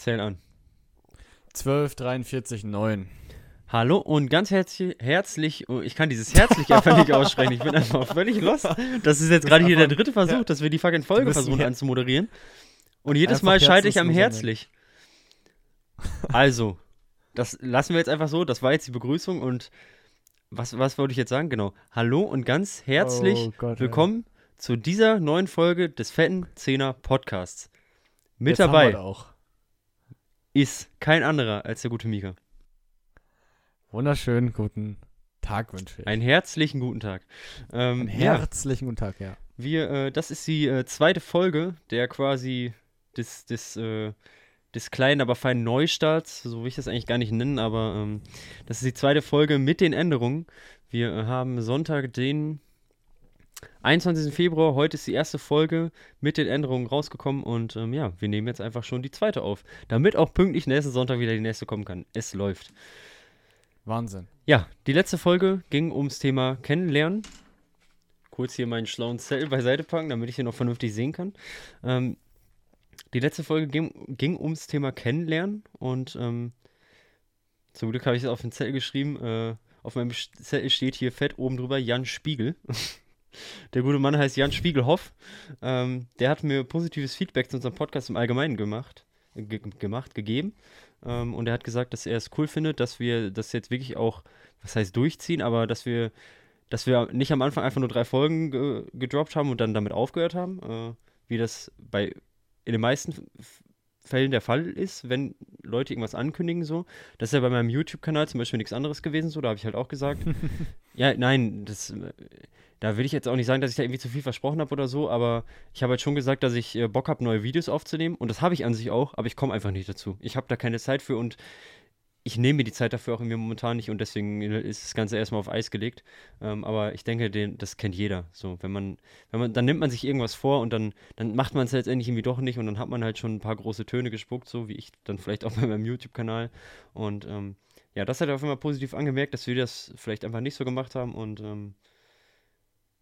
Zähl an. 12, 43, 9. Hallo und ganz herzlich, herzlich, oh, ich kann dieses herzlich einfach nicht aussprechen, ich bin einfach völlig lost. Das ist jetzt gerade hier der dritte Versuch, ja. dass wir die fucking Folge versuchen anzumoderieren. Und jedes Mal schalte ich am herzlich. Also, das lassen wir jetzt einfach so, das war jetzt die Begrüßung und was, was wollte ich jetzt sagen? Genau. Hallo und ganz herzlich Oh Gott, ey. willkommen zu dieser neuen Folge des fetten Zehner Podcasts. Mit Jetzt dabei. Ist kein anderer als der gute Mika. Wunderschönen guten Tag wünsche ich. Einen herzlichen guten Tag. Ähm, Einen ja, herzlichen guten Tag, ja. wir, äh, das ist die äh, zweite Folge der quasi des, des, äh, des kleinen, aber feinen Neustarts. So will ich das eigentlich gar nicht nennen, aber ähm, das ist die zweite Folge mit den Änderungen. Wir äh, haben Sonntag, den 21. Februar. Heute ist die erste Folge mit den Änderungen rausgekommen und ähm, ja, wir nehmen jetzt einfach schon die zweite auf, damit auch pünktlich nächsten Sonntag wieder die nächste kommen kann. Es läuft. Wahnsinn. Ja, die letzte Folge ging ums Thema Kennenlernen. Kurz hier meinen schlauen Zettel beiseite packen, damit ich hier noch vernünftig sehen kann. Ähm, die letzte Folge ging, ging ums Thema Kennenlernen und ähm, zum Glück habe ich es auf den Zettel geschrieben. Äh, auf meinem Zettel steht hier fett oben drüber Jan Spiegel. Der gute Mann heißt Jan Spiegelhoff. Ähm, der hat mir positives Feedback zu unserem Podcast im Allgemeinen gemacht, ge gemacht gegeben. Ähm, und er hat gesagt, dass er es cool findet, dass wir das jetzt wirklich auch, was heißt durchziehen, aber dass wir, dass wir nicht am Anfang einfach nur drei Folgen ge gedroppt haben und dann damit aufgehört haben, äh, wie das bei in den meisten Fällen der Fall ist, wenn Leute irgendwas ankündigen so. Das ist ja bei meinem YouTube-Kanal zum Beispiel nichts anderes gewesen so, da habe ich halt auch gesagt, ja, nein, das, äh, da will ich jetzt auch nicht sagen, dass ich da irgendwie zu viel versprochen habe oder so, aber ich habe halt schon gesagt, dass ich äh, Bock habe, neue Videos aufzunehmen und das habe ich an sich auch, aber ich komme einfach nicht dazu. Ich habe da keine Zeit für und ich nehme mir die Zeit dafür auch irgendwie momentan nicht und deswegen ist das Ganze erstmal auf Eis gelegt. Ähm, aber ich denke, den, das kennt jeder. So, wenn man, wenn man, dann nimmt man sich irgendwas vor und dann, dann macht man es letztendlich irgendwie doch nicht und dann hat man halt schon ein paar große Töne gespuckt, so wie ich dann vielleicht auch bei meinem YouTube-Kanal. Und ähm, ja, das hat er auf einmal positiv angemerkt, dass wir das vielleicht einfach nicht so gemacht haben und ähm,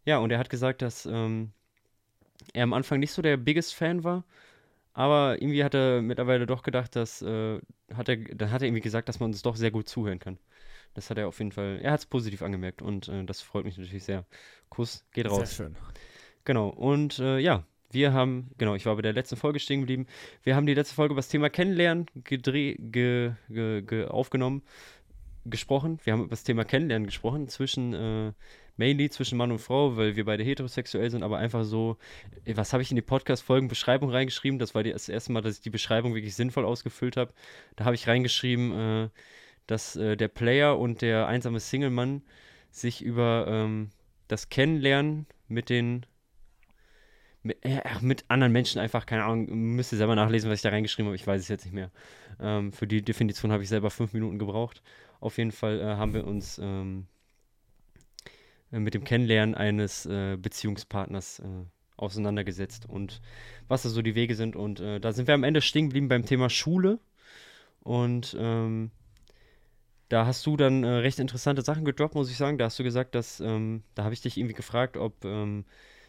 ja, und er hat gesagt, dass ähm, er am Anfang nicht so der biggest Fan war, aber irgendwie hat er mittlerweile doch gedacht, dass äh, hat er, dann hat er irgendwie gesagt, dass man uns doch sehr gut zuhören kann. Das hat er auf jeden Fall, er hat es positiv angemerkt und äh, das freut mich natürlich sehr. Kuss geht Sehr raus. schön. Genau, und äh, ja, wir haben, genau, ich war bei der letzten Folge stehen geblieben. Wir haben die letzte Folge über das Thema Kennenlernen gedreh, ge, ge, ge, aufgenommen, gesprochen. Wir haben über das Thema Kennenlernen gesprochen, zwischen, äh, mainly zwischen Mann und Frau, weil wir beide heterosexuell sind, aber einfach so, was habe ich in die Podcast-Folgen Beschreibung reingeschrieben? Das war das erste Mal, dass ich die Beschreibung wirklich sinnvoll ausgefüllt habe. Da habe ich reingeschrieben, äh, dass äh, der Player und der einsame Single-Mann sich über ähm, das Kennenlernen mit den mit, äh, mit anderen Menschen einfach, keine Ahnung, müsst ihr selber nachlesen, was ich da reingeschrieben habe, ich weiß es jetzt nicht mehr. Ähm, für die Definition habe ich selber fünf Minuten gebraucht. Auf jeden Fall äh, haben wir uns ähm, äh, mit dem Kennenlernen eines äh, Beziehungspartners äh, auseinandergesetzt und was da so die Wege sind. Und äh, da sind wir am Ende stehen geblieben beim Thema Schule. Und ähm, da hast du dann äh, recht interessante Sachen gedroppt, muss ich sagen. Da hast du gesagt, dass, ähm, da habe ich dich irgendwie gefragt, ob, ähm,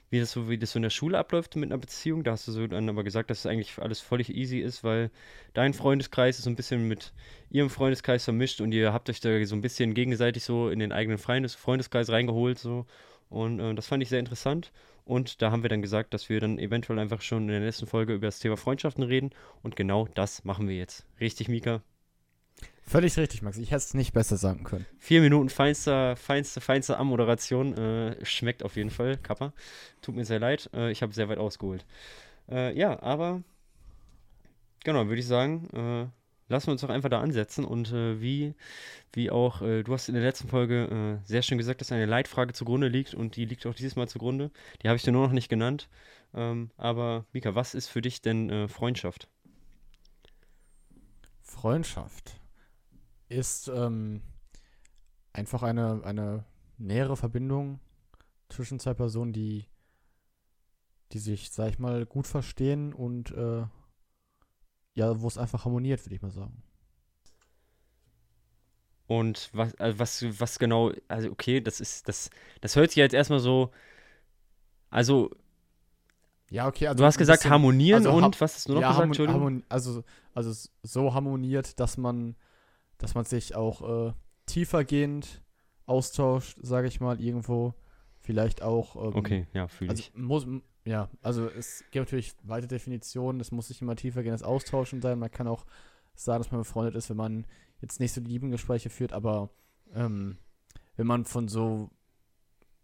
wie das so, wie das so in der Schule abläuft mit einer Beziehung. Da hast du so dann aber gesagt, dass es eigentlich alles völlig easy ist, weil dein Freundeskreis ist so ein bisschen mit ihrem Freundeskreis vermischt und ihr habt euch da so ein bisschen gegenseitig so in den eigenen Freundes Freundeskreis reingeholt so. Und äh, das fand ich sehr interessant. Und da haben wir dann gesagt, dass wir dann eventuell einfach schon in der nächsten Folge über das Thema Freundschaften reden. Und genau das machen wir jetzt. Richtig, Mika? Völlig richtig, Max. Ich hätte es nicht besser sagen können. Vier Minuten feinster, feinste, feinste Ammoderation. Äh, schmeckt auf jeden Fall, Kappa. Tut mir sehr leid. Äh, ich habe sehr weit ausgeholt. Äh, ja, aber genau, würde ich sagen, äh, lassen wir uns doch einfach da ansetzen. Und äh, wie, wie auch, äh, du hast in der letzten Folge sehr schön gesagt, dass eine Leitfrage zugrunde liegt und die liegt auch dieses Mal zugrunde. Die habe ich dir nur noch nicht genannt. Ähm, aber Mika, was ist für dich denn Freundschaft? Freundschaft ist ähm, einfach eine, eine nähere Verbindung zwischen zwei Personen, die, die sich, sag ich mal, gut verstehen und äh, ja, wo es einfach harmoniert, würde ich mal sagen. Und was, also was, was genau, also okay, das ist, das, das hört sich jetzt erstmal so, also Ja, okay. Also du hast gesagt bisschen- harmonieren also und was hast du noch ja, gesagt? harmon- harmon- also, also so harmoniert, dass man, dass man sich auch äh, tiefergehend austauscht, sage ich mal, irgendwo. Vielleicht auch. Ähm, Okay, ja, fühle Also ich. muss, ja, also es gibt natürlich weite Definitionen, es muss nicht immer tiefergehendes Austauschen sein. Man kann auch sagen, dass man befreundet ist, wenn man jetzt nicht so die lieben Gespräche führt, aber ähm, wenn man von so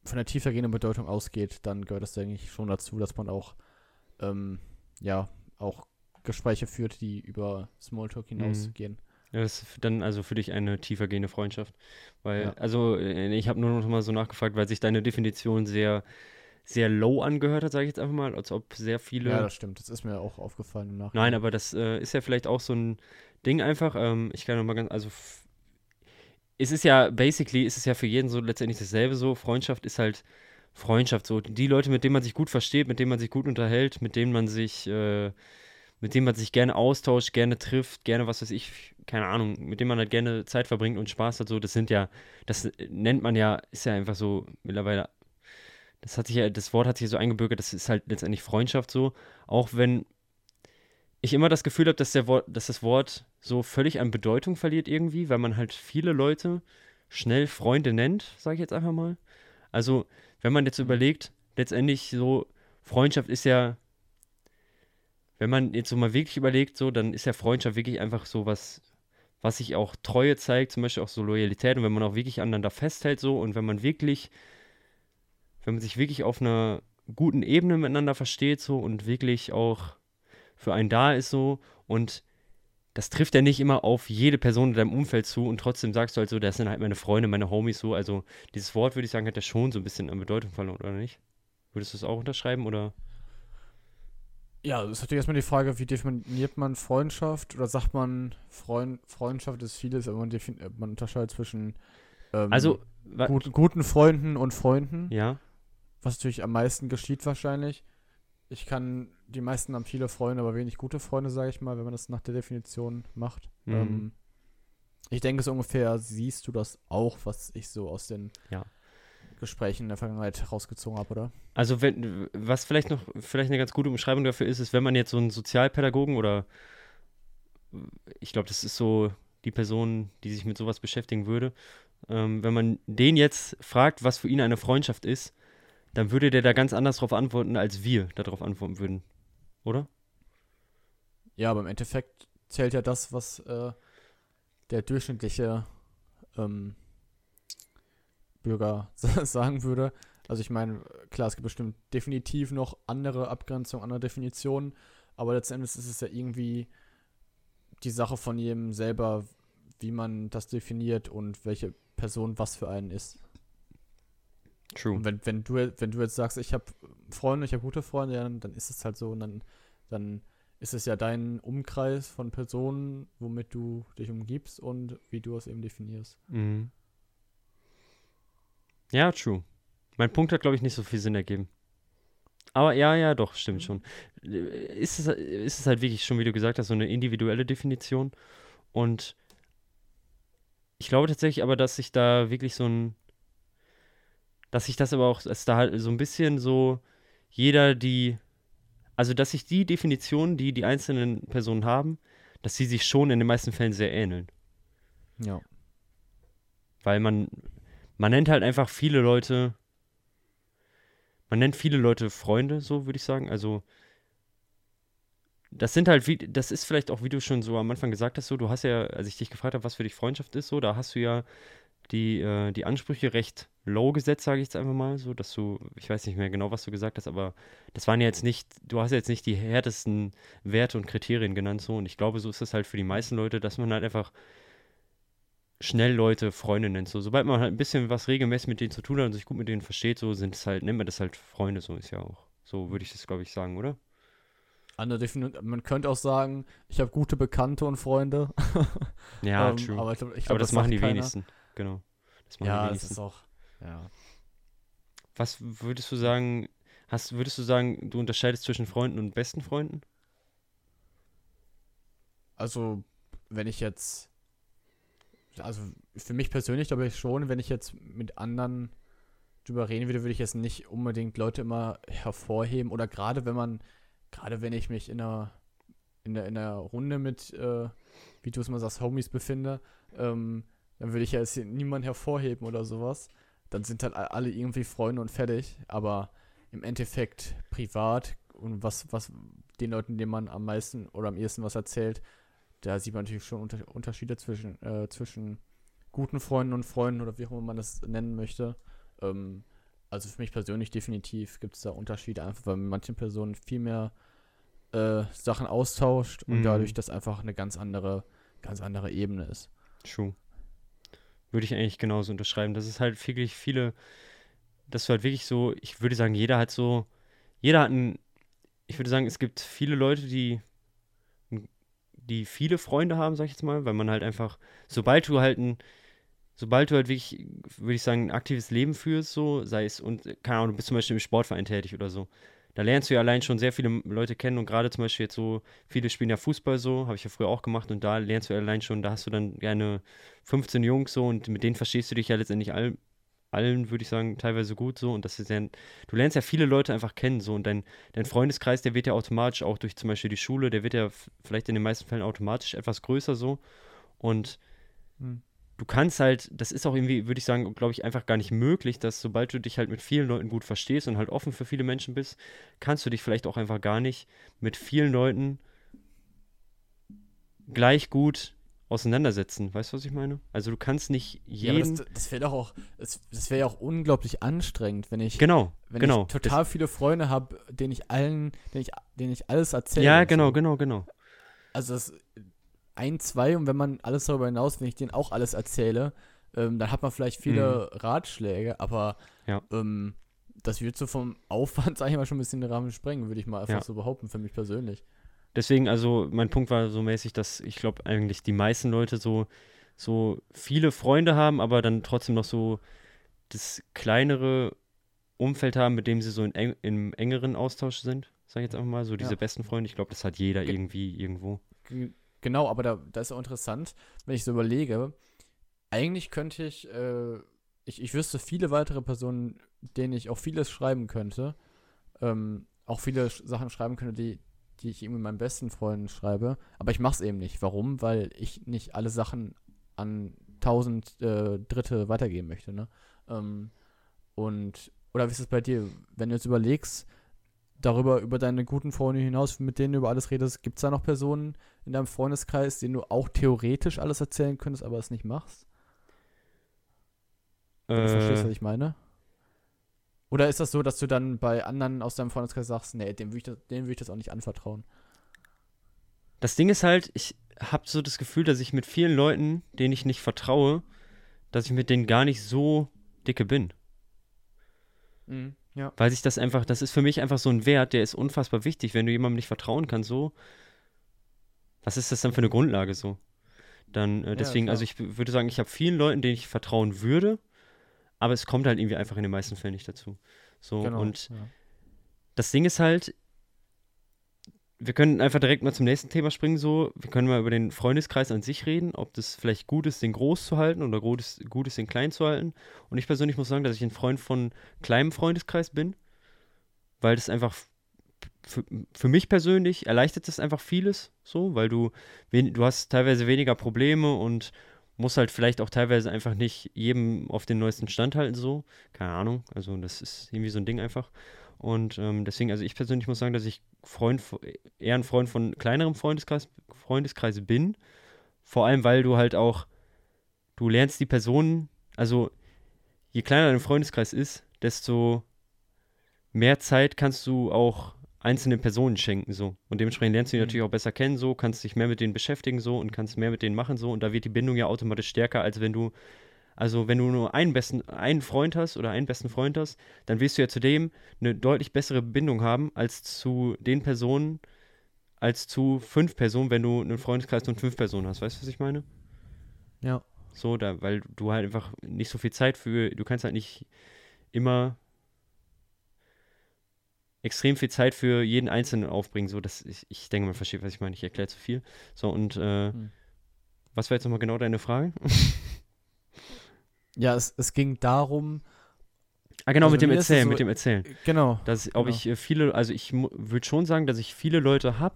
von der tiefergehenden Bedeutung ausgeht, dann gehört das denke ich schon dazu, dass man auch ähm, ja auch Gespräche führt, die über Smalltalk Mhm. hinausgehen. Ja, Das ist dann also für dich eine tiefergehende Freundschaft. Weil, Ja. also äh, ich habe nur noch mal so nachgefragt, weil sich deine Definition sehr, sehr low angehört hat, sage ich jetzt einfach mal, als ob sehr viele. Ja, das stimmt. Das ist mir auch aufgefallen im Nachhinein. Nein, aber das äh, ist ja vielleicht auch so ein Ding einfach. Ähm, ich kann noch mal ganz, also es ist ja, basically, ist es ja für jeden so letztendlich dasselbe so. Freundschaft ist halt Freundschaft so. Die Leute, mit denen man sich gut versteht, mit denen man sich gut unterhält, mit denen man sich, äh, mit denen man sich gerne austauscht, gerne trifft, gerne, was weiß ich, keine Ahnung, mit denen man halt gerne Zeit verbringt und Spaß hat, so, das sind ja, das nennt man ja, ist ja einfach so mittlerweile, das hat sich ja, das Wort hat sich so eingebürgert, das ist halt letztendlich Freundschaft so, auch wenn ich immer das Gefühl habe, dass, der Wort, dass das Wort so völlig an Bedeutung verliert irgendwie, weil man halt viele Leute schnell Freunde nennt, sage ich jetzt einfach mal. Also, wenn man jetzt überlegt, letztendlich so, Freundschaft ist ja, wenn man jetzt so mal wirklich überlegt, so, dann ist ja Freundschaft wirklich einfach so was, was sich auch Treue zeigt, zum Beispiel auch so Loyalität und wenn man auch wirklich aneinander festhält, so, und wenn man wirklich, wenn man sich wirklich auf einer guten Ebene miteinander versteht, so, und wirklich auch für einen da ist, so, und das trifft ja nicht immer auf jede Person in deinem Umfeld zu und trotzdem sagst du halt so, das sind halt meine Freunde, meine Homies so. Also dieses Wort würde ich sagen, hat ja schon so ein bisschen an Bedeutung verloren, oder nicht? Würdest du es auch unterschreiben oder? Ja, das ist natürlich erstmal die Frage, wie definiert man Freundschaft? Oder sagt man, Freund, Freundschaft ist vieles, aber man, äh, man unterscheidet zwischen ähm, Also, gut, guten Freunden und Freunden, ja, was natürlich am meisten geschieht wahrscheinlich. Ich kann, die meisten haben viele Freunde, aber wenig gute Freunde, sage ich mal, wenn man das nach der Definition macht. Mhm. Ähm, ich denke, so ungefähr siehst du das auch, was ich so aus den Ja. Gesprächen in der Vergangenheit rausgezogen habe, oder? also wenn, was vielleicht noch, vielleicht eine ganz gute Umschreibung dafür ist, ist, wenn man jetzt so einen Sozialpädagogen oder ich glaube, das ist so die Person, die sich mit sowas beschäftigen würde, ähm, wenn man den jetzt fragt, was für ihn eine Freundschaft ist, dann würde der da ganz anders drauf antworten, als wir darauf antworten würden. Oder? Ja, aber im Endeffekt zählt ja das, was äh, der durchschnittliche ähm, Bürger sagen würde. Also ich meine, klar, es gibt bestimmt definitiv noch andere Abgrenzungen, andere Definitionen, aber letztendlich ist es ja irgendwie die Sache von jedem selber, wie man das definiert und welche Person was für einen ist. True. Und wenn, wenn, du, wenn du jetzt sagst, ich habe Freunde, ich habe gute Freunde, dann, dann ist es halt so und dann, dann ist es ja dein Umkreis von Personen, womit du dich umgibst und wie du es eben definierst. Mhm. Ja, true. Mein Punkt hat, glaube ich, nicht so viel Sinn ergeben. Aber ja, ja, doch, stimmt schon. Ist es, ist es halt wirklich schon, wie du gesagt hast, so eine individuelle Definition. Und ich glaube tatsächlich aber, dass sich da wirklich so ein, dass sich das aber auch, dass da halt so ein bisschen so jeder die, also dass sich die Definitionen, die die einzelnen Personen haben, dass sie sich schon in den meisten Fällen sehr ähneln. Ja. Weil man, man nennt halt einfach viele Leute, man nennt viele Leute Freunde, so würde ich sagen. Also, das sind halt, wie, das ist vielleicht auch, wie du schon so am Anfang gesagt hast, so, du hast ja, als ich dich gefragt habe, was für dich Freundschaft ist, so, da hast du ja die, äh, die Ansprüche recht low gesetzt, sage ich jetzt einfach mal, so, dass du, ich weiß nicht mehr genau, was du gesagt hast, aber das waren ja jetzt nicht, du hast jetzt nicht die härtesten Werte und Kriterien genannt, so, und ich glaube, so ist es halt für die meisten Leute, dass man halt einfach schnell Leute Freunde nennt. So, sobald man halt ein bisschen was regelmäßig mit denen zu tun hat und sich gut mit denen versteht, so sind es halt, nennt man das halt Freunde, so ist ja auch. So würde ich das, glaube ich, sagen, oder? Man könnte auch sagen, ich habe gute Bekannte und Freunde. Ja, Ähm, true. Aber, ich glaub, ich Aber glaub, das, machen die keiner. wenigsten. Genau. Das machen die Ja, das wenigsten. ist auch. Ja. Was würdest du sagen, hast, würdest du sagen, du unterscheidest zwischen Freunden und besten Freunden? Also, wenn ich jetzt, also für mich persönlich glaube ich schon, wenn ich jetzt mit anderen drüber reden würde, würde ich jetzt nicht unbedingt Leute immer hervorheben. Oder gerade wenn man, gerade wenn ich mich in einer, in der, in der Runde mit, äh, wie du es mal sagst, Homies befinde, ähm, dann würde ich ja jetzt niemanden hervorheben oder sowas. Dann sind halt alle irgendwie Freunde und fertig. Aber im Endeffekt privat und was, was den Leuten, denen man am meisten oder am ehesten was erzählt, da sieht man natürlich schon unter Unterschiede zwischen, äh, zwischen guten Freunden und Freunden oder wie auch immer man das nennen möchte. Ähm, also für mich persönlich definitiv gibt es da Unterschiede, einfach weil manche Personen viel mehr äh, Sachen austauscht und mhm. dadurch das einfach eine ganz andere, ganz andere Ebene ist. True. Würde ich eigentlich genauso unterschreiben. Das ist halt wirklich viele, das war halt wirklich so, ich würde sagen, jeder hat so, jeder hat ein, ich würde sagen, es gibt viele Leute, die die viele Freunde haben, sag ich jetzt mal, weil man halt einfach, sobald du halt ein, sobald du halt wirklich, würde ich sagen, ein aktives Leben führst, so, sei es, und keine Ahnung, du bist zum Beispiel im Sportverein tätig oder so, da lernst du ja allein schon sehr viele Leute kennen und gerade zum Beispiel jetzt so, viele spielen ja Fußball so, habe ich ja früher auch gemacht und da lernst du allein schon, da hast du dann gerne 15 Jungs so und mit denen verstehst du dich ja letztendlich all, allen, würde ich sagen, teilweise gut so. Und das ist ja, du lernst ja viele Leute einfach kennen so. Und dein, dein Freundeskreis, der wird ja automatisch auch durch zum Beispiel die Schule, der wird ja vielleicht in den meisten Fällen automatisch etwas größer so. Und hm. du kannst halt, das ist auch irgendwie, würde ich sagen, glaube ich, einfach gar nicht möglich, dass sobald du dich halt mit vielen Leuten gut verstehst und halt offen für viele Menschen bist, kannst du dich vielleicht auch einfach gar nicht mit vielen Leuten gleich gut auseinandersetzen. Weißt du, was ich meine? Also du kannst nicht jeden. Ja, das, das wäre doch auch, das, das wäre ja auch unglaublich anstrengend, wenn ich, genau, wenn genau. ich total das, viele Freunde habe, denen ich allen, denen ich, denen ich alles erzähle. Ja, genau, so. genau, genau. Also das ein, zwei und wenn man alles darüber hinaus, wenn ich denen auch alles erzähle, ähm, dann hat man vielleicht viele mhm. Ratschläge, aber ja. ähm, das wird so vom Aufwand, sag ich mal, schon ein bisschen den Rahmen sprengen, würde ich mal einfach ja. so behaupten, für mich persönlich. Deswegen, also mein Punkt war so mäßig, dass ich glaube eigentlich die meisten Leute so, so viele Freunde haben, aber dann trotzdem noch so das kleinere Umfeld haben, mit dem sie so in eng, im engeren Austausch sind, sag ich jetzt einfach mal, so diese ja. besten Freunde. Ich glaube, das hat jeder Ge irgendwie irgendwo. Genau, aber da, da ist auch interessant, wenn ich so überlege, eigentlich könnte ich, äh, ich, ich wüsste viele weitere Personen, denen ich auch vieles schreiben könnte, ähm, auch viele Sachen schreiben könnte, die, die ich irgendwie meinen besten Freunden schreibe. Aber ich mache es eben nicht. Warum? Weil ich nicht alle Sachen an tausend äh, Dritte weitergeben möchte. Ne? Ähm, und, oder wie ist es bei dir? Wenn du jetzt überlegst, darüber, über deine guten Freunde hinaus, mit denen du über alles redest, gibt es da noch Personen in deinem Freundeskreis, denen du auch theoretisch alles erzählen könntest, aber es nicht machst? Äh, du verstehst, was ich meine? Oder ist das so, dass du dann bei anderen aus deinem Freundeskreis sagst, nee, dem würde ich, das, würd ich das auch nicht anvertrauen? Das Ding ist halt, ich habe so das Gefühl, dass ich mit vielen Leuten, denen ich nicht vertraue, dass ich mit denen gar nicht so dicke bin. Mhm, ja. Weil sich das einfach, das ist für mich einfach so ein Wert, der ist unfassbar wichtig. Wenn du jemandem nicht vertrauen kannst, so, was ist das dann für eine Grundlage so? Dann, äh, deswegen, ja, also ich würde sagen, ich habe vielen Leuten, denen ich vertrauen würde, aber es kommt halt irgendwie einfach in den meisten Fällen nicht dazu. So, genau, und ja. das Ding ist halt, wir können einfach direkt mal zum nächsten Thema springen, so, wir können mal über den Freundeskreis an sich reden, ob das vielleicht gut ist, den groß zu halten oder gut ist, gut ist den klein zu halten. Und ich persönlich muss sagen, dass ich ein Freund von kleinem Freundeskreis bin, weil das einfach für, für mich persönlich erleichtert das einfach vieles, so, weil du, du hast teilweise weniger Probleme und muss halt vielleicht auch teilweise einfach nicht jedem auf den neuesten Stand halten, so. Keine Ahnung. Also, das ist irgendwie so ein Ding einfach. Und ähm, deswegen, also ich persönlich muss sagen, dass ich Freund, eher ein Freund von kleinerem Freundeskreis, Freundeskreise bin. Vor allem, weil du halt auch, du lernst die Personen, also je kleiner dein Freundeskreis ist, desto mehr Zeit kannst du auch einzelnen Personen schenken, so. Und dementsprechend lernst du die mhm. natürlich auch besser kennen, so, kannst dich mehr mit denen beschäftigen, so, und kannst mehr mit denen machen, so. Und da wird die Bindung ja automatisch stärker, als wenn du, also wenn du nur einen besten, einen Freund hast oder einen besten Freund hast, dann wirst du ja zudem eine deutlich bessere Bindung haben, als zu den Personen, als zu fünf Personen, wenn du einen Freundeskreis von fünf Personen hast. Weißt du, was ich meine? Ja. So, da, weil du halt einfach nicht so viel Zeit für, du kannst halt nicht immer extrem viel Zeit für jeden Einzelnen aufbringen. So, dass ich, ich denke, man versteht, was ich meine. Ich erkläre zu viel. So, und äh, hm. was war jetzt nochmal genau deine Frage? ja, es, es ging darum, Ah, genau, Also mit dem Erzählen, so- mit dem Erzählen. Genau. Dass, ob Genau. ich äh, viele, also ich würde schon sagen, dass ich viele Leute habe,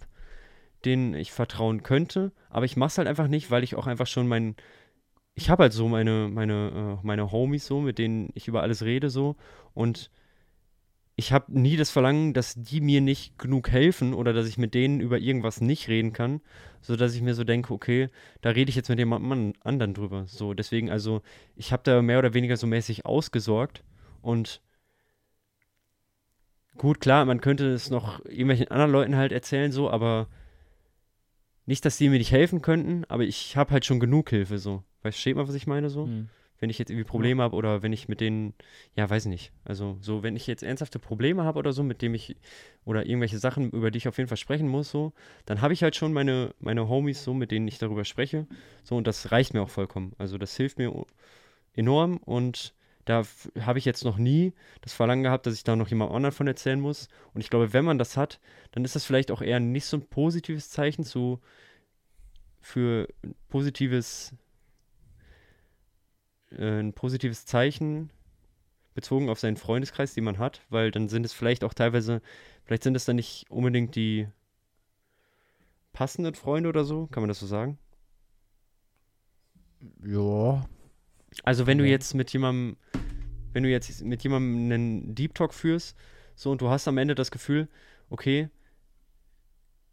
denen ich vertrauen könnte, aber ich mache es halt einfach nicht, weil ich auch einfach schon mein, ich habe halt so meine, meine, äh, meine Homies so, mit denen ich über alles rede so und ich habe nie das Verlangen, dass die mir nicht genug helfen oder dass ich mit denen über irgendwas nicht reden kann, so dass ich mir so denke, okay, da rede ich jetzt mit jemandem an- anderen drüber. So, deswegen, also, ich habe da mehr oder weniger so mäßig ausgesorgt und gut, klar, man könnte es noch irgendwelchen anderen Leuten halt erzählen, so, aber nicht, dass die mir nicht helfen könnten, aber ich habe halt schon genug Hilfe, so. Versteht man, was ich meine, so? Hm. Wenn ich jetzt irgendwie Probleme habe oder wenn ich mit denen, ja, weiß nicht. Also so, wenn ich jetzt ernsthafte Probleme habe oder so, mit dem ich, oder irgendwelche Sachen, über die ich auf jeden Fall sprechen muss, so, dann habe ich halt schon meine, meine Homies so, mit denen ich darüber spreche. So, und das reicht mir auch vollkommen. Also das hilft mir enorm und da habe ich jetzt noch nie das Verlangen gehabt, dass ich da noch jemand anderen von erzählen muss. Und ich glaube, wenn man das hat, dann ist das vielleicht auch eher nicht so ein positives Zeichen zu, für ein positives äh, ein positives Zeichen bezogen auf seinen Freundeskreis, den man hat, weil dann sind es vielleicht auch teilweise, vielleicht sind es dann nicht unbedingt die passenden Freunde oder so, kann man das so sagen? Ja. Also wenn du jetzt mit jemandem, wenn du jetzt mit jemandem einen Deep Talk führst, so und du hast am Ende das Gefühl, okay,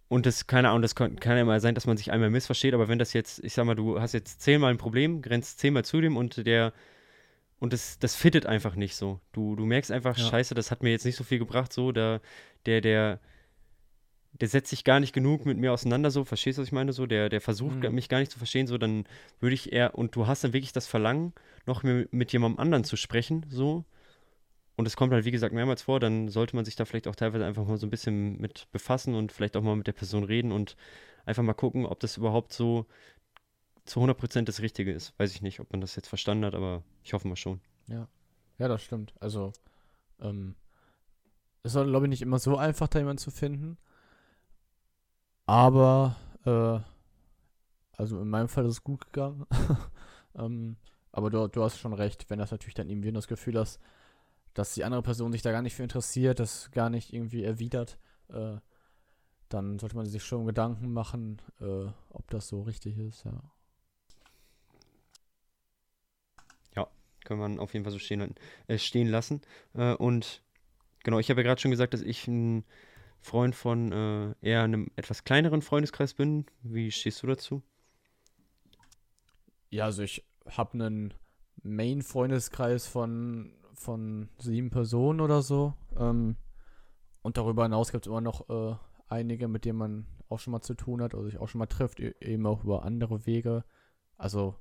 und das, keine Ahnung, das kann, kann ja mal sein, dass man sich einmal missversteht, aber wenn das jetzt, ich sag mal, du hast jetzt zehnmal ein Problem, grenzt zehnmal zu dem und der, und das, das fittet einfach nicht so. Du, du merkst einfach, Ja. scheiße, das hat mir jetzt nicht so viel gebracht, so, der, der, der, der setzt sich gar nicht genug mit mir auseinander, so, verstehst du, was ich meine, so, der, der versucht Mhm. mich gar nicht zu verstehen, so, dann würde ich eher, und du hast dann wirklich das Verlangen, noch mit, mit jemandem anderen zu sprechen, so, und es kommt halt, wie gesagt, mehrmals vor, dann sollte man sich da vielleicht auch teilweise einfach mal so ein bisschen mit befassen und vielleicht auch mal mit der Person reden und einfach mal gucken, ob das überhaupt so zu 100% das Richtige ist. Weiß ich nicht, ob man das jetzt verstanden hat, aber ich hoffe mal schon. Ja, das stimmt. Also, ähm, es ist, glaube ich, nicht immer so einfach, da jemanden zu finden. Aber, äh, also in meinem Fall ist es gut gegangen. ähm, aber du, du hast schon recht, wenn das natürlich dann irgendwie das Gefühl hast, dass die andere Person sich da gar nicht für interessiert, das gar nicht irgendwie erwidert, äh, dann sollte man sich schon Gedanken machen, äh, ob das so richtig ist, ja. Kann man auf jeden Fall so stehen, äh, stehen lassen. Äh, und genau, ich habe ja gerade schon gesagt, dass ich ein Freund von äh, eher einem etwas kleineren Freundeskreis bin. Wie stehst du dazu? Ja, also ich habe einen Main-Freundeskreis von, von sieben Personen oder so. Ähm, und darüber hinaus gibt es immer noch äh, einige, mit denen man auch schon mal zu tun hat oder sich auch schon mal trifft, e- eben auch über andere Wege. Also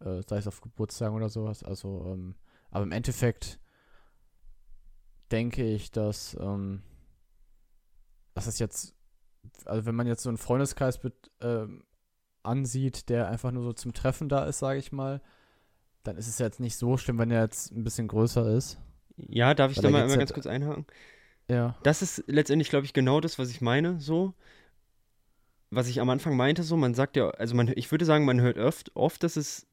äh, sei es auf Geburtstagen oder sowas. Also, ähm, aber im Endeffekt denke ich, dass, ähm, dass es jetzt, also wenn man jetzt so einen Freundeskreis bet, ähm, ansieht, der einfach nur so zum Treffen da ist, sage ich mal, dann ist es jetzt nicht so schlimm, wenn er jetzt ein bisschen größer ist. Ja, darf ich da mal einmal ganz kurz einhaken? Ja. Das ist letztendlich, glaube ich, genau das, was ich meine, so. Was ich am Anfang meinte, so, man sagt ja, also man, ich würde sagen, man hört oft, oft, dass es,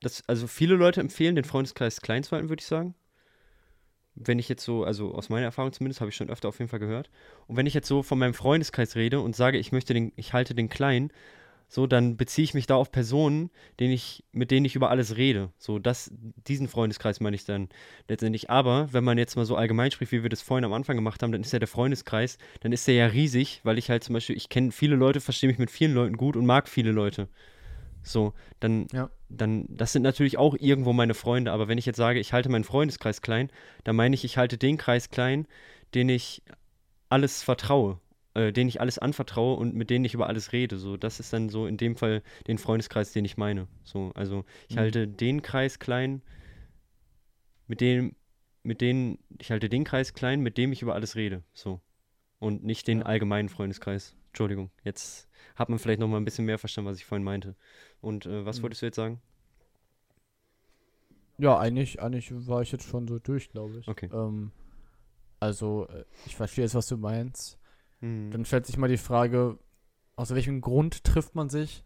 dass, also viele Leute empfehlen, den Freundeskreis klein zu halten, würde ich sagen. Wenn ich jetzt so, also aus meiner Erfahrung zumindest, habe ich schon öfter auf jeden Fall gehört. Und wenn ich jetzt so von meinem Freundeskreis rede und sage, ich möchte den, ich halte den klein, so, dann beziehe ich mich da auf Personen, denen ich, mit denen ich über alles rede. So, das, diesen Freundeskreis meine ich dann letztendlich. Aber wenn man jetzt mal so allgemein spricht, wie wir das vorhin am Anfang gemacht haben, dann ist ja der Freundeskreis, dann ist der ja riesig, weil ich halt zum Beispiel, ich kenne viele Leute, verstehe mich mit vielen Leuten gut und mag viele Leute. So, dann, Ja. dann, das sind natürlich auch irgendwo meine Freunde, aber wenn ich jetzt sage, ich halte meinen Freundeskreis klein, dann meine ich, ich halte den Kreis klein, den ich alles vertraue, äh, den ich alles anvertraue und mit denen ich über alles rede. So, das ist dann so in dem Fall den Freundeskreis, den ich meine. So, also ich Mhm. halte den Kreis klein, mit dem, mit denen, ich halte den Kreis klein, mit dem ich über alles rede. So. Und nicht den allgemeinen Freundeskreis. Entschuldigung, jetzt hat man vielleicht noch mal ein bisschen mehr verstanden, was ich vorhin meinte. Und äh, was Mhm. wolltest du jetzt sagen? Ja, eigentlich, eigentlich war ich jetzt schon so durch, glaube ich. Okay. Ähm, also, äh, ich verstehe jetzt, was du meinst. Hm. Dann stellt sich mal die Frage, aus welchem Grund trifft man sich?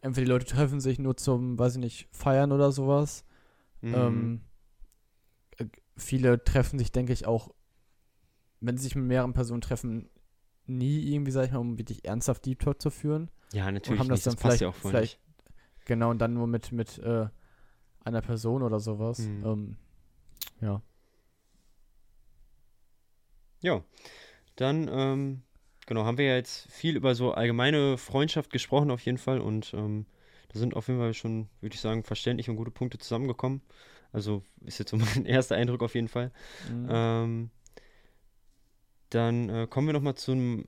Entweder die Leute treffen sich nur zum, weiß ich nicht, Feiern oder sowas. Hm. Ähm, äh, viele treffen sich, denke ich, auch, wenn sie sich mit mehreren Personen treffen, nie irgendwie, sag ich mal, um wirklich ernsthaft Deep Talk zu führen. Ja, natürlich. haben das nicht, dann passt vielleicht- ja auch vielleicht- nicht. Genau, und dann nur mit, mit äh, einer Person oder sowas. Mhm. Ähm, ja. Ja, dann, ähm, genau, haben wir ja jetzt viel über so allgemeine Freundschaft gesprochen auf jeden Fall und ähm, da sind auf jeden Fall schon, würde ich sagen, verständliche und gute Punkte zusammengekommen. Also ist jetzt so mein erster Eindruck auf jeden Fall. Mhm. Ähm, dann äh, kommen wir nochmal zum,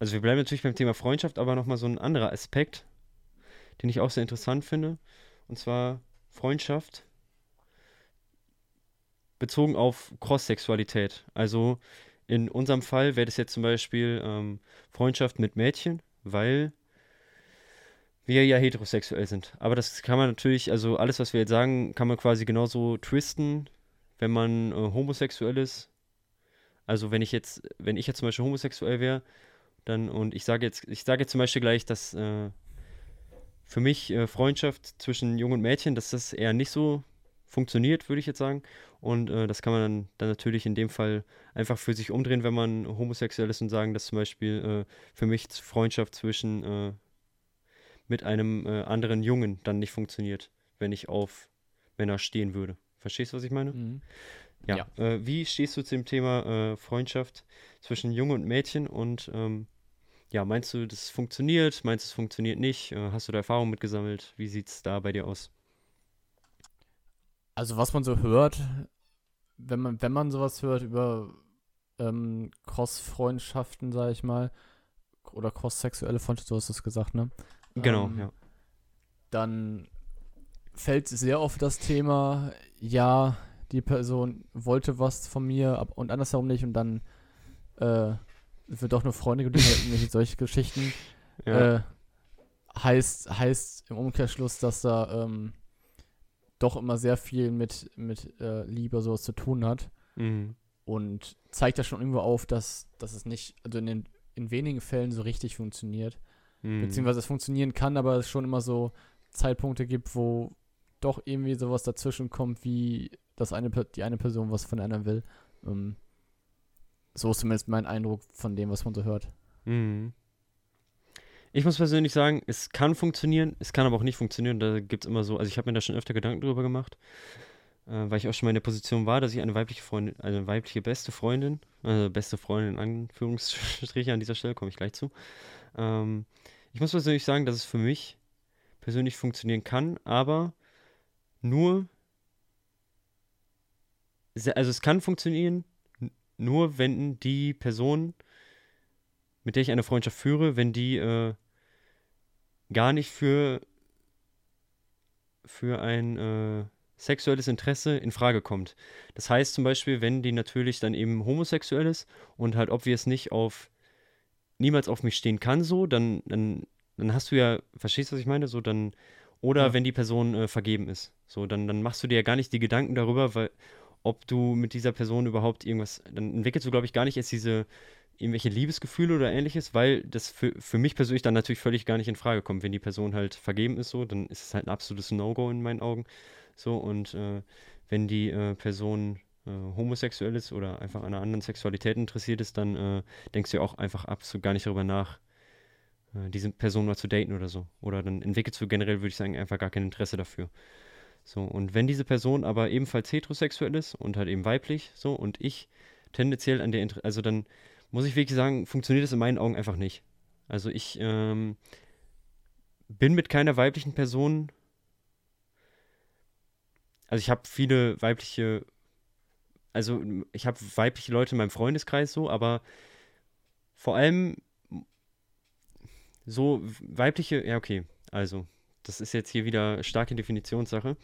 also wir bleiben natürlich beim Thema Freundschaft, aber nochmal so ein anderer Aspekt, den ich auch sehr interessant finde, und zwar Freundschaft bezogen auf Cross-Sexualität. Also in unserem Fall wäre das jetzt zum Beispiel ähm, Freundschaft mit Mädchen, weil wir ja heterosexuell sind. Aber das kann man natürlich, also alles, was wir jetzt sagen, kann man quasi genauso twisten, wenn man äh, homosexuell ist. Also wenn ich jetzt, wenn ich jetzt zum Beispiel homosexuell wäre, dann und ich sage jetzt, ich sage jetzt zum Beispiel gleich, dass äh, für mich äh, Freundschaft zwischen Jung und Mädchen, dass das eher nicht so funktioniert, würde ich jetzt sagen. Und äh, das kann man dann, dann natürlich in dem Fall einfach für sich umdrehen, wenn man homosexuell ist und sagen, dass zum Beispiel äh, für mich Freundschaft zwischen äh, mit einem äh, anderen Jungen dann nicht funktioniert, wenn ich auf Männer stehen würde. Verstehst du, was ich meine? Mhm. Ja. Äh, wie stehst du zu dem Thema äh, Freundschaft zwischen Junge und Mädchen und ähm, ja, meinst du, das funktioniert? Meinst du, es funktioniert nicht? Hast du da Erfahrung mitgesammelt? Wie sieht es da bei dir aus? Also was man so hört, wenn man, wenn man sowas hört über ähm, Cross-Freundschaften, sag ich mal, oder cross-sexuelle Freundschaften, so hast du es gesagt, ne? Genau, Ähm, ja. Dann fällt sehr oft das Thema, ja, die Person wollte was von mir und andersherum nicht und dann äh, wird doch nur Freunde geblieben, irgendwelche solche Geschichten. ja. Äh, heißt, heißt im Umkehrschluss, dass da ähm, doch immer sehr viel mit, mit äh, Liebe sowas zu tun hat mhm. und zeigt ja schon irgendwo auf, dass, dass es nicht, also in, den, in wenigen Fällen so richtig funktioniert. Mhm. Beziehungsweise es funktionieren kann, aber es schon immer so Zeitpunkte gibt, wo doch irgendwie sowas dazwischen kommt, wie dass eine, die eine Person was von der anderen will. Ähm, so ist zumindest mein Eindruck von dem, was man so hört. Mhm. Ich muss persönlich sagen, es kann funktionieren, es kann aber auch nicht funktionieren. Da gibt es immer so, also ich habe mir da schon öfter Gedanken drüber gemacht, äh, weil ich auch schon mal in der Position war, dass ich eine weibliche Freundin, eine weibliche beste Freundin, also beste Freundin in Anführungsstriche an dieser Stelle, komme ich gleich zu. Ähm, ich muss persönlich sagen, dass es für mich persönlich funktionieren kann, aber nur, also es kann funktionieren, nur wenn die Person mit der ich eine Freundschaft führe, wenn die äh, gar nicht für, für ein äh, sexuelles Interesse in Frage kommt. Das heißt zum Beispiel, wenn die natürlich dann eben homosexuell ist und halt obvious nicht auf niemals auf mich stehen kann, so, dann, dann, dann hast du ja, verstehst du, was ich meine? So, dann, oder Ja. wenn die Person äh, vergeben ist. So, dann, dann machst du dir ja gar nicht die Gedanken darüber, weil, ob du mit dieser Person überhaupt irgendwas, dann entwickelst du, glaube ich, gar nicht erst diese irgendwelche Liebesgefühle oder ähnliches, weil das für, für mich persönlich dann natürlich völlig gar nicht in Frage kommt. Wenn die Person halt vergeben ist, so, dann ist es halt ein absolutes No-Go in meinen Augen. So, und äh, wenn die äh, Person äh, homosexuell ist oder einfach an einer anderen Sexualität interessiert ist, dann äh, denkst du auch einfach absolut gar nicht darüber nach, äh, diese Person mal zu daten oder so. Oder dann entwickelst du generell, würde ich sagen, einfach gar kein Interesse dafür. So, und wenn diese Person aber ebenfalls heterosexuell ist und halt eben weiblich, so, und ich tendenziell an der, Inter also dann muss ich wirklich sagen, funktioniert das in meinen Augen einfach nicht. Also ich ähm, bin mit keiner weiblichen Person, also ich habe viele weibliche, also ich habe weibliche Leute in meinem Freundeskreis so, aber vor allem so weibliche, ja okay, also das ist jetzt hier wieder starke Definitionssache.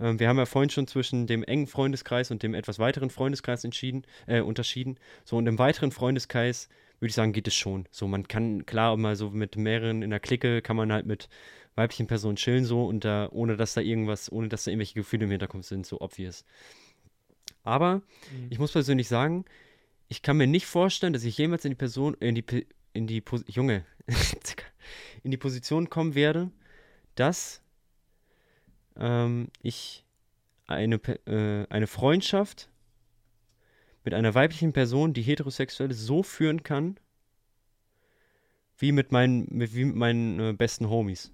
Ähm, wir haben ja vorhin schon zwischen dem engen Freundeskreis und dem etwas weiteren Freundeskreis entschieden, äh, unterschieden. So, und im weiteren Freundeskreis würde ich sagen, geht es schon. So, man kann, klar, mal so mit mehreren in der Clique kann man halt mit weiblichen Personen chillen, so, und da, ohne dass da irgendwas, ohne dass da irgendwelche Gefühle im Hintergrund sind, so obvious. Aber ich muss persönlich sagen, ich kann mir nicht vorstellen, dass ich jemals in die Person, in die, in die, Junge, in die Position kommen werde, dass ähm, ich eine, äh, eine Freundschaft mit einer weiblichen Person, die heterosexuell ist, so führen kann, wie mit meinen, mit, wie mit meinen äh, besten Homies.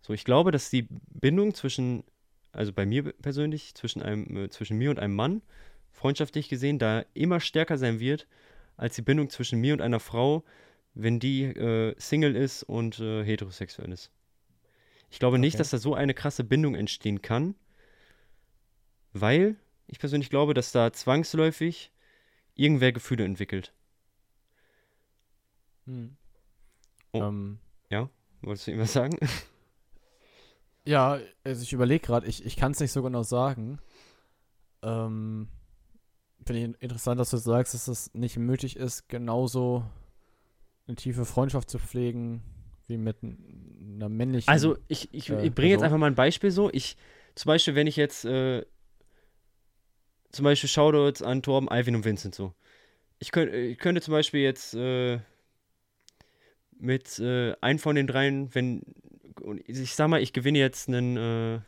So, ich glaube, dass die Bindung zwischen, also bei mir persönlich, zwischen, einem, äh, zwischen mir und einem Mann, freundschaftlich gesehen, da immer stärker sein wird, als die Bindung zwischen mir und einer Frau, wenn die äh, Single ist und äh, heterosexuell ist. Ich glaube okay. nicht, dass da so eine krasse Bindung entstehen kann, weil ich persönlich glaube, dass da zwangsläufig irgendwer Gefühle entwickelt. Hm. Oh. Ähm, ja, wolltest du irgendwas sagen? Ja, also ich überlege gerade, ich, ich kann es nicht so genau sagen. Ähm, Finde ich interessant, dass du sagst, dass es nicht möglich ist, genauso eine tiefe Freundschaft zu pflegen wie mit einer männlichen. Also ich, ich, äh, ich bringe jetzt einfach mal ein Beispiel so. Ich, zum Beispiel, wenn ich jetzt, äh, zum Beispiel Shoutouts an Torben, Alvin und Vincent so. Ich, könnt, ich könnte zum Beispiel jetzt äh, mit äh, einem von den dreien, wenn, ich sag mal, ich gewinne jetzt einen, äh,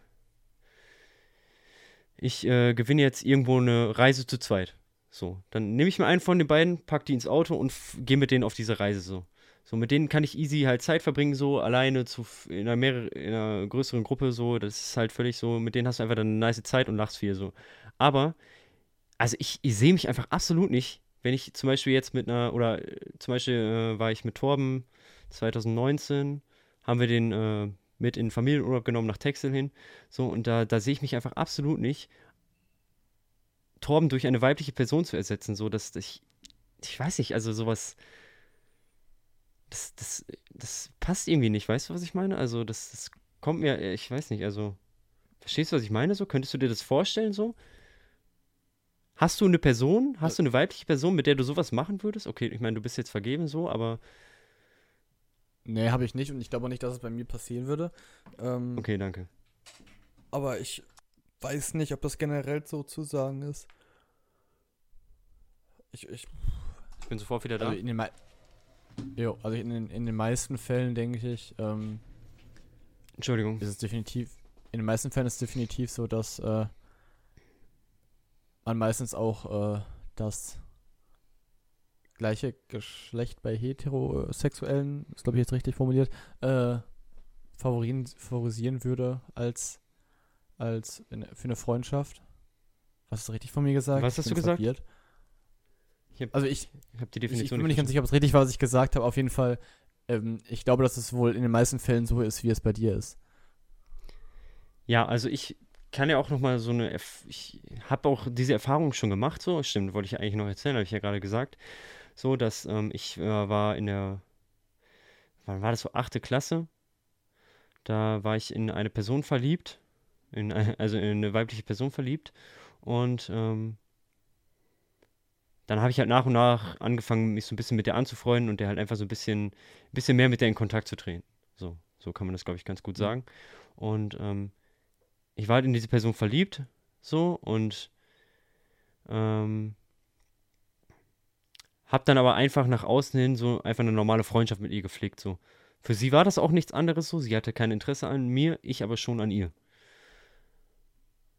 ich äh, gewinne jetzt irgendwo eine Reise zu zweit. So, dann nehme ich mir einen von den beiden, pack die ins Auto und gehe mit denen auf diese Reise so. So, mit denen kann ich easy halt Zeit verbringen, so alleine zu, in, einer mehr, in einer größeren Gruppe, so. Das ist halt völlig so, mit denen hast du einfach dann eine nice Zeit und lachst viel, so. Aber, also ich, ich sehe mich einfach absolut nicht, wenn ich zum Beispiel jetzt mit einer, oder äh, zum Beispiel äh, war ich mit Torben 2019, haben wir den äh, mit in Familienurlaub genommen nach Texel hin, so, und da, da sehe ich mich einfach absolut nicht, Torben durch eine weibliche Person zu ersetzen, so, dass ich, ich weiß nicht, also sowas, das, das, das passt irgendwie nicht, weißt du, was ich meine? Also, das, das kommt mir, ich weiß nicht, also, verstehst du, was ich meine? So, könntest du dir das vorstellen, so? Hast du eine Person, hast du eine weibliche Person, mit der du sowas machen würdest? Okay, ich meine, du bist jetzt vergeben, so, aber. Nee, habe ich nicht und ich glaube auch nicht, dass es bei mir passieren würde. Ähm, okay, danke. Aber ich weiß nicht, ob das generell so zu sagen ist. Ich, ich, ich bin sofort wieder da. Also in den, Jo, also in den, in den meisten Fällen denke ich, ähm, Entschuldigung. Ist es definitiv, in den meisten Fällen ist es definitiv so, dass äh, man meistens auch äh, das gleiche Geschlecht bei Heterosexuellen, ist glaube ich jetzt richtig formuliert, äh, favorisieren würde als, als in, für eine Freundschaft. Was ist richtig von mir gesagt? Was hast du gesagt? Verwirrt. Ich hab, also ich, ich habe die Definition. Ich, ich bin mir nicht ganz sicher, ob es richtig war, was ich gesagt habe. Auf jeden Fall, ähm, ich glaube, dass es wohl in den meisten Fällen so ist, wie es bei dir ist. Ja, also ich kann ja auch noch mal so eine, ich habe auch diese Erfahrung schon gemacht, so, stimmt, wollte ich eigentlich noch erzählen, habe ich ja gerade gesagt, so, dass ähm, ich äh, war in der, wann war das so, achte Klasse, da war ich in eine Person verliebt, in, also in eine weibliche Person verliebt und ähm, dann habe ich halt nach und nach angefangen, mich so ein bisschen mit der anzufreunden und der halt einfach so ein bisschen, bisschen mehr mit der in Kontakt zu treten. So, so kann man das, glaube ich, ganz gut mhm. sagen. Und ähm, ich war halt in diese Person verliebt, so, und ähm, habe dann aber einfach nach außen hin so einfach eine normale Freundschaft mit ihr gepflegt, so. Für sie war das auch nichts anderes so, sie hatte kein Interesse an mir, ich aber schon an ihr.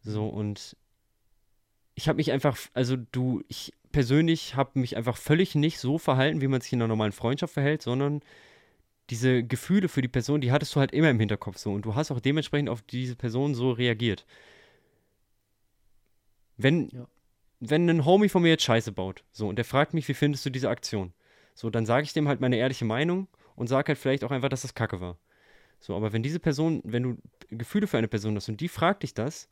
So, und ich habe mich einfach, also du, ich persönlich habe mich einfach völlig nicht so verhalten, wie man sich in einer normalen Freundschaft verhält, sondern diese Gefühle für die Person, die hattest du halt immer im Hinterkopf so und du hast auch dementsprechend auf diese Person so reagiert. Wenn, ja. wenn ein Homie von mir jetzt Scheiße baut, so, und der fragt mich, wie findest du diese Aktion? So, dann sage ich dem halt meine ehrliche Meinung und sage halt vielleicht auch einfach, dass das Kacke war. So, aber wenn diese Person, wenn du Gefühle für eine Person hast und die fragt dich das,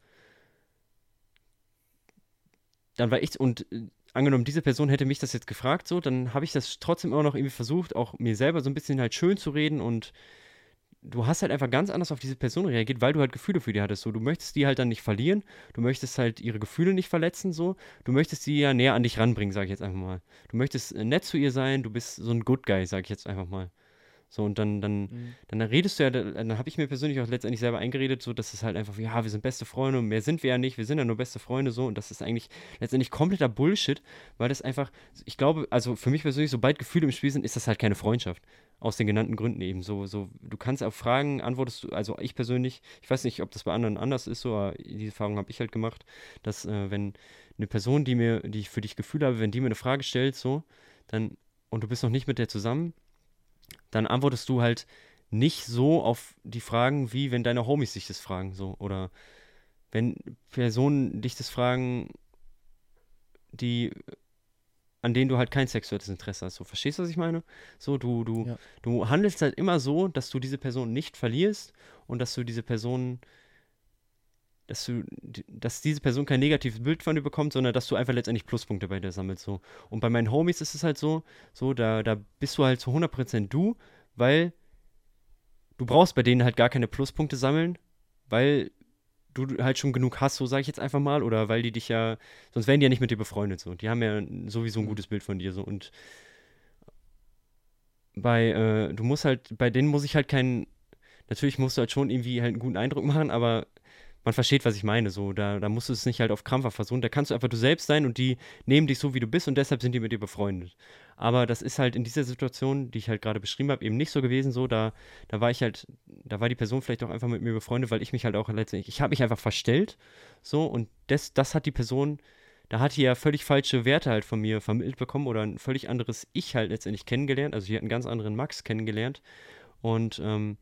dann war ich, und äh, angenommen, diese Person hätte mich das jetzt gefragt, so, dann habe ich das trotzdem immer noch irgendwie versucht, auch mir selber so ein bisschen halt schön zu reden und du hast halt einfach ganz anders auf diese Person reagiert, weil du halt Gefühle für die hattest. So, du möchtest die halt dann nicht verlieren, du möchtest halt ihre Gefühle nicht verletzen, so, du möchtest sie ja näher an dich ranbringen, sage ich jetzt einfach mal. Du möchtest äh, nett zu ihr sein, du bist so ein Good Guy, sage ich jetzt einfach mal. So, und dann, dann, Mhm. dann redest du ja, dann habe ich mir persönlich auch letztendlich selber eingeredet, so, dass es halt einfach, ja, wir sind beste Freunde und mehr sind wir ja nicht, wir sind ja nur beste Freunde, so, und das ist eigentlich letztendlich kompletter Bullshit, weil das einfach, ich glaube, also für mich persönlich, sobald Gefühle im Spiel sind, ist das halt keine Freundschaft. Aus den genannten Gründen eben. So, so, du kannst auf Fragen, antwortest du, also ich persönlich, ich weiß nicht, ob das bei anderen anders ist, so, aber diese Erfahrung habe ich halt gemacht, dass äh, wenn eine Person, die mir, die ich für dich Gefühle habe, wenn die mir eine Frage stellt, so, dann, und du bist noch nicht mit der zusammen, dann antwortest du halt nicht so auf die Fragen, wie wenn deine Homies dich das fragen, so. Oder wenn Personen dich das fragen, die, an denen du halt kein sexuelles Interesse hast. So, verstehst du, was ich meine? So, du, du, Ja. du handelst halt immer so, dass du diese Person nicht verlierst und dass du diese Person, dass du, dass diese Person kein negatives Bild von dir bekommt, sondern dass du einfach letztendlich Pluspunkte bei dir sammelst. So. Und bei meinen Homies ist es halt so, so, da, da bist du halt zu 100% du, weil du brauchst bei denen halt gar keine Pluspunkte sammeln, weil du halt schon genug hast, so sage ich jetzt einfach mal, oder weil die dich ja, sonst wären die ja nicht mit dir befreundet, so. Die haben ja sowieso ein Mhm. gutes Bild von dir, so. Und bei, äh, du musst halt, bei denen muss ich halt keinen, natürlich musst du halt schon irgendwie halt einen guten Eindruck machen, aber man versteht, was ich meine, so. Da, da musst du es nicht halt auf Krampf versuchen, da kannst du einfach du selbst sein und die nehmen dich so, wie du bist und deshalb sind die mit dir befreundet. Aber das ist halt in dieser Situation, die ich halt gerade beschrieben habe, eben nicht so gewesen, so, da, da war ich halt, da war die Person vielleicht auch einfach mit mir befreundet, weil ich mich halt auch letztendlich, ich habe mich einfach verstellt, so, und das, das hat die Person, da hat die ja völlig falsche Werte halt von mir vermittelt bekommen oder ein völlig anderes Ich halt letztendlich kennengelernt, also die hat einen ganz anderen Max kennengelernt. Und, ähm,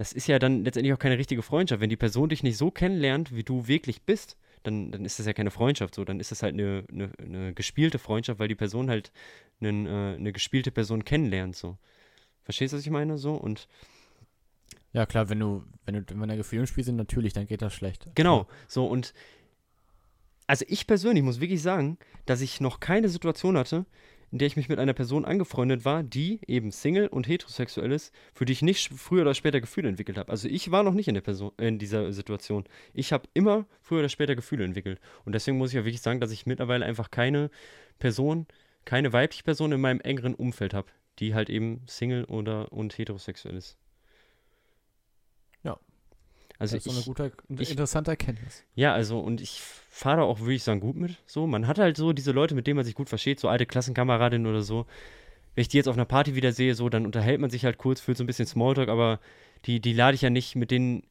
das ist ja dann letztendlich auch keine richtige Freundschaft. Wenn die Person dich nicht so kennenlernt, wie du wirklich bist, dann, dann ist das ja keine Freundschaft so. Dann ist das halt eine, eine, eine gespielte Freundschaft, weil die Person halt einen, äh, eine gespielte Person kennenlernt. So. Verstehst du, was ich meine? So und Ja, klar, wenn du, wenn du, wenn da Gefühle im Spiel sind, natürlich, dann geht das schlecht. genau. So und also ich persönlich muss wirklich sagen, dass ich noch keine Situation hatte, in der ich mich mit einer Person angefreundet war, die eben Single und heterosexuell ist, für die ich nicht früher oder später Gefühle entwickelt habe. Also ich war noch nicht in der Person, in dieser Situation. Ich habe immer früher oder später Gefühle entwickelt. Und deswegen muss ich auch wirklich sagen, dass ich mittlerweile einfach keine Person, keine weibliche Person in meinem engeren Umfeld habe, die halt eben Single oder und heterosexuell ist. Ja. Also das ist ich, so eine gute, ich- interessante Erkenntnis. ja, also und ich fahre da auch, würde ich sagen, gut mit. So, man hat halt so diese Leute, mit denen man sich gut versteht, so alte Klassenkameradinnen oder so. Wenn ich die jetzt auf einer Party wieder sehe, so, dann unterhält man sich halt kurz, fühlt so ein bisschen Smalltalk, aber die, die lade ich ja nicht mit denen.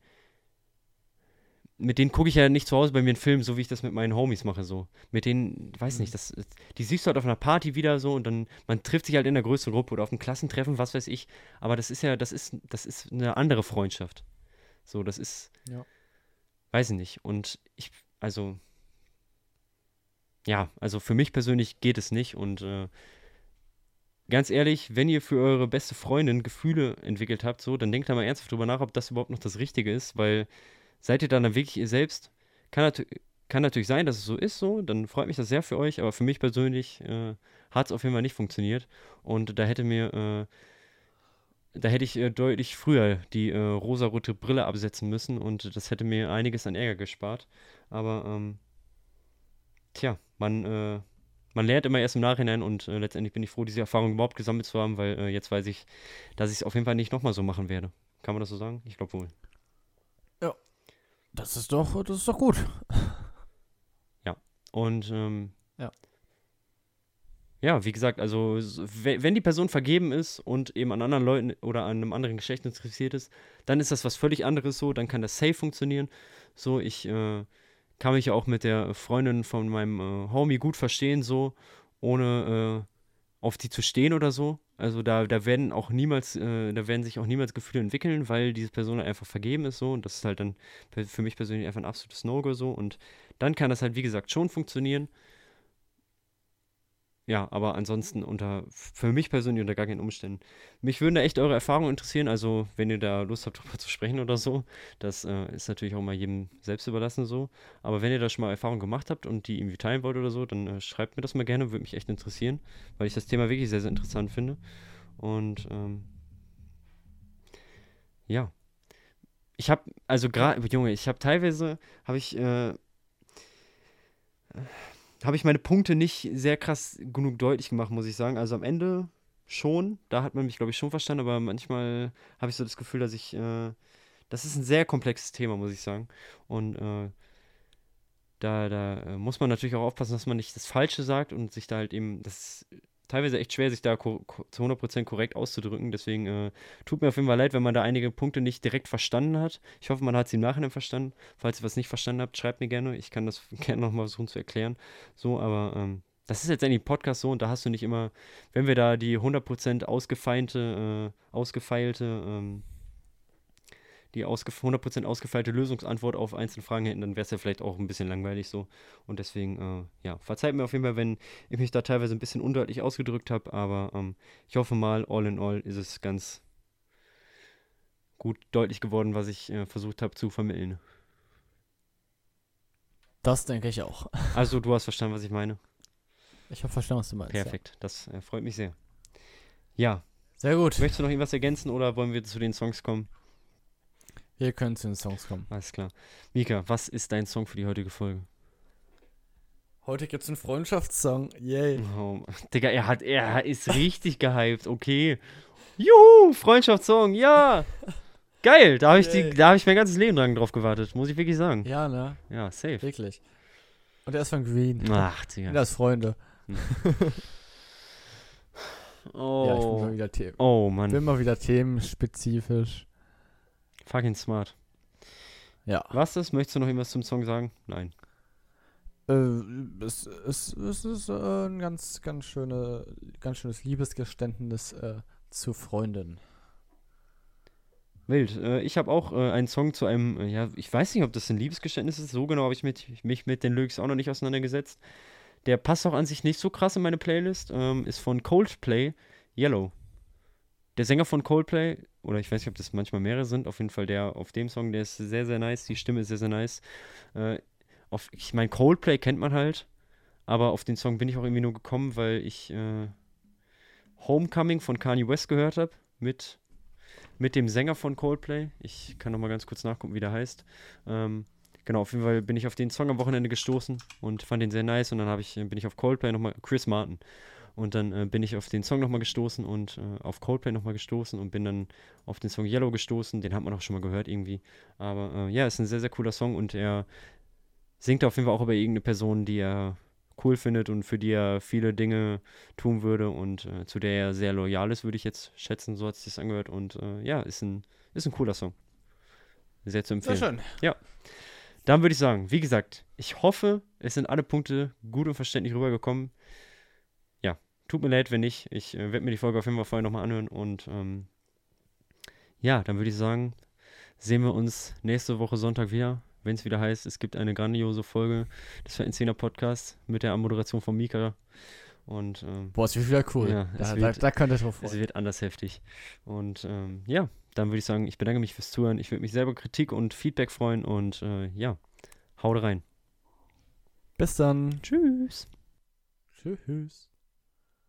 Mit denen gucke ich ja nicht zu Hause bei mir einen Film, so wie ich das mit meinen Homies mache, so. Mit denen, weiß Mhm. nicht, das, die siehst du halt auf einer Party wieder so und dann, man trifft sich halt in einer größeren Gruppe oder auf einem Klassentreffen, was weiß ich. Aber das ist ja, das ist, das ist eine andere Freundschaft. So, das ist, Ja. weiß ich nicht. Und ich, also, ja, also für mich persönlich geht es nicht. Und äh, ganz ehrlich, wenn ihr für eure beste Freundin Gefühle entwickelt habt, so, dann denkt da mal ernsthaft drüber nach, ob das überhaupt noch das Richtige ist, weil seid ihr dann, dann wirklich ihr selbst? Kann, natu kann natürlich sein, dass es so ist, so, dann freut mich das sehr für euch, aber für mich persönlich äh, hat es auf jeden Fall nicht funktioniert. Und da hätte mir, äh, da hätte ich äh, deutlich früher die äh, rosarote Brille absetzen müssen und das hätte mir einiges an Ärger gespart. Aber, ähm, tja, man, äh, man lernt immer erst im Nachhinein und äh, letztendlich bin ich froh, diese Erfahrung überhaupt gesammelt zu haben, weil äh, jetzt weiß ich, dass ich es auf jeden Fall nicht nochmal so machen werde. Kann man das so sagen? Ich glaube wohl. Das ist doch, das ist doch gut. Und ähm, Ja. Ja, wie gesagt, also wenn die Person vergeben ist und eben an anderen Leuten oder an einem anderen Geschlecht interessiert ist, dann ist das was völlig anderes so, dann kann das safe funktionieren. So, ich äh, kann mich ja auch mit der Freundin von meinem äh, Homie gut verstehen, so, ohne äh, auf die zu stehen oder so. Also da, da werden auch niemals, äh, da werden sich auch niemals Gefühle entwickeln, weil diese Person einfach vergeben ist so und das ist halt dann für mich persönlich einfach ein absolutes No-Go so und dann kann das halt, wie gesagt, schon funktionieren. Ja, aber ansonsten unter, für mich persönlich unter gar keinen Umständen. Mich würden da echt eure Erfahrungen interessieren, also wenn ihr da Lust habt, drüber zu sprechen oder so. Das äh, ist natürlich auch mal jedem selbst überlassen so. Aber wenn ihr da schon mal Erfahrungen gemacht habt und die irgendwie teilen wollt oder so, dann äh, schreibt mir das mal gerne, würde mich echt interessieren, weil ich das Thema wirklich sehr, sehr interessant finde. Und ähm, ja. Ich habe, also gerade, Junge, ich habe teilweise, habe ich, äh, habe ich meine Punkte nicht sehr krass genug deutlich gemacht, muss ich sagen. Also am Ende schon, da hat man mich, glaube ich, schon verstanden, aber manchmal habe ich so das Gefühl, dass ich, äh, das ist ein sehr komplexes Thema, muss ich sagen. Und äh, da, da äh, muss man natürlich auch aufpassen, dass man nicht das Falsche sagt und sich da halt eben, das teilweise echt schwer, sich da zu 100% korrekt auszudrücken. Deswegen äh, tut mir auf jeden Fall leid, wenn man da einige Punkte nicht direkt verstanden hat. Ich hoffe, man hat sie im Nachhinein verstanden. Falls ihr was nicht verstanden habt, schreibt mir gerne. Ich kann das gerne nochmal versuchen zu erklären. So, aber ähm, das ist jetzt eigentlich ein Podcast so und da hast du nicht immer, wenn wir da die 100% ausgefeinte, äh, ausgefeilte, ähm, die ausge 100% ausgefeilte Lösungsantwort auf einzelne Fragen hätten, dann wäre es ja vielleicht auch ein bisschen langweilig so. Und deswegen, äh, ja, verzeiht mir auf jeden Fall, wenn ich mich da teilweise ein bisschen undeutlich ausgedrückt habe, aber ähm, ich hoffe mal, all in all ist es ganz gut deutlich geworden, was ich äh, versucht habe zu vermitteln. Das denke ich auch. Also, du hast verstanden, was ich meine. Ich habe verstanden, was du meinst. Perfekt, ja. das äh, freut mich sehr. Ja. Sehr gut. Möchtest du noch irgendwas ergänzen oder wollen wir zu den Songs kommen? Wir können zu den Songs kommen. Alles klar. Mika, was ist dein Song für die heutige Folge? Heute gibt es einen Freundschaftssong. Yay. Oh, Digga, er, hat, er ist richtig gehypt. Okay. Juhu, Freundschaftssong, ja. Geil, da habe ich, hab ich mein ganzes Leben lang drauf gewartet, muss ich wirklich sagen. Ja, ne? Ja, safe. Wirklich. Und er ist von Green. Ach, Digga. Das Freunde. Hm. oh. Ja, ich bin mal wieder Themen. Oh, Mann. Ich bin mal wieder themenspezifisch. Fucking smart. Ja. Was ist? Möchtest du noch irgendwas zum Song sagen? Nein. Äh, es, es, es ist äh, ein ganz, ganz, schöne, ganz schönes Liebesgeständnis äh, zu Freundin. Wild. Äh, ich habe auch äh, einen Song zu einem, ja, ich weiß nicht, ob das ein Liebesgeständnis ist, so genau habe ich mit, mich mit den Lyrics auch noch nicht auseinandergesetzt. Der passt auch an sich nicht so krass in meine Playlist, ähm, ist von Coldplay, Yellow. Der Sänger von Coldplay, oder ich weiß nicht, ob das manchmal mehrere sind, auf jeden Fall der auf dem Song, der ist sehr, sehr nice, die Stimme ist sehr, sehr nice. Äh, auf, ich meine, Coldplay kennt man halt, aber auf den Song bin ich auch irgendwie nur gekommen, weil ich äh, Homecoming von Kanye West gehört habe mit mit dem Sänger von Coldplay. Ich kann noch mal ganz kurz nachgucken, wie der heißt. Ähm, genau, auf jeden Fall bin ich auf den Song am Wochenende gestoßen und fand den sehr nice. Und dann ich, bin ich auf Coldplay nochmal, Chris Martin. Und dann äh, bin ich auf den Song nochmal gestoßen und äh, auf Coldplay nochmal gestoßen und bin dann auf den Song Yellow gestoßen. Den hat man auch schon mal gehört irgendwie. Aber äh, ja, ist ein sehr, sehr cooler Song und er singt auf jeden Fall auch über irgendeine Person, die er cool findet und für die er viele Dinge tun würde und äh, zu der er sehr loyal ist, würde ich jetzt schätzen, so hat sich das angehört. Und äh, ja, ist ein, ist ein cooler Song. Sehr zu empfehlen. Sehr schön. Ja. Dann würde ich sagen, wie gesagt, ich hoffe, es sind alle Punkte gut und verständlich rübergekommen. Tut mir leid, wenn nicht. Ich äh, werde mir die Folge auf jeden Fall vorher nochmal anhören und ähm, ja, dann würde ich sagen, sehen wir uns nächste Woche Sonntag wieder wenn es wieder heißt, es gibt eine grandiose Folge des Vereinszehner Podcasts mit der Moderation von Mika. Und, ähm, Boah, es wird wieder cool. Ja, da, wird, da, da könnt ihr drauf freuen. Es wird anders heftig. Und ähm, ja, dann würde ich sagen, ich bedanke mich fürs Zuhören. Ich würde mich selber Kritik und Feedback freuen und äh, ja, haut rein. Bis dann. Tschüss. Tschüss.